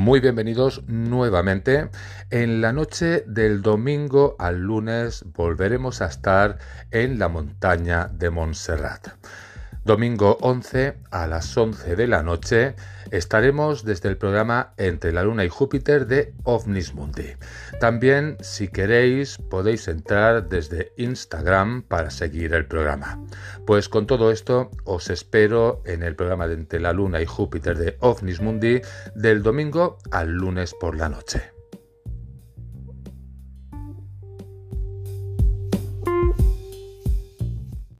Muy bienvenidos nuevamente. En la noche del domingo al lunes volveremos a estar en la montaña de Montserrat. Domingo 11 a las 11 de la noche estaremos desde el programa Entre la Luna y Júpiter de OVNIS Mundi. También, si queréis, podéis entrar desde Instagram para seguir el programa. Pues con todo esto, os espero en el programa de Entre la Luna y Júpiter de OVNIS Mundi del domingo al lunes por la noche.